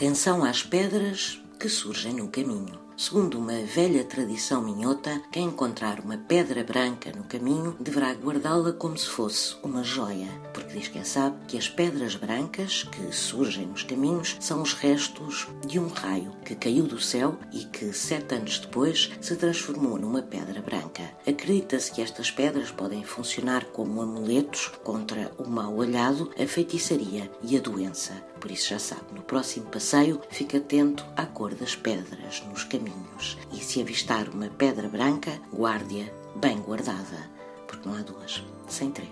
Atenção às pedras que surgem no caminho. Segundo uma velha tradição minhota, quem encontrar uma pedra branca no caminho deverá guardá-la como se fosse uma joia, diz quem sabe que as pedras brancas que surgem nos caminhos são os restos de um raio que caiu do céu e que, sete anos depois, se transformou numa pedra branca. Acredita-se que estas pedras podem funcionar como amuletos contra o mal olhado, a feitiçaria e a doença. Por isso já sabe, no próximo passeio, fique atento à cor das pedras nos caminhos. E se avistar uma pedra branca, guarde-a bem guardada, porque não há duas, sem três.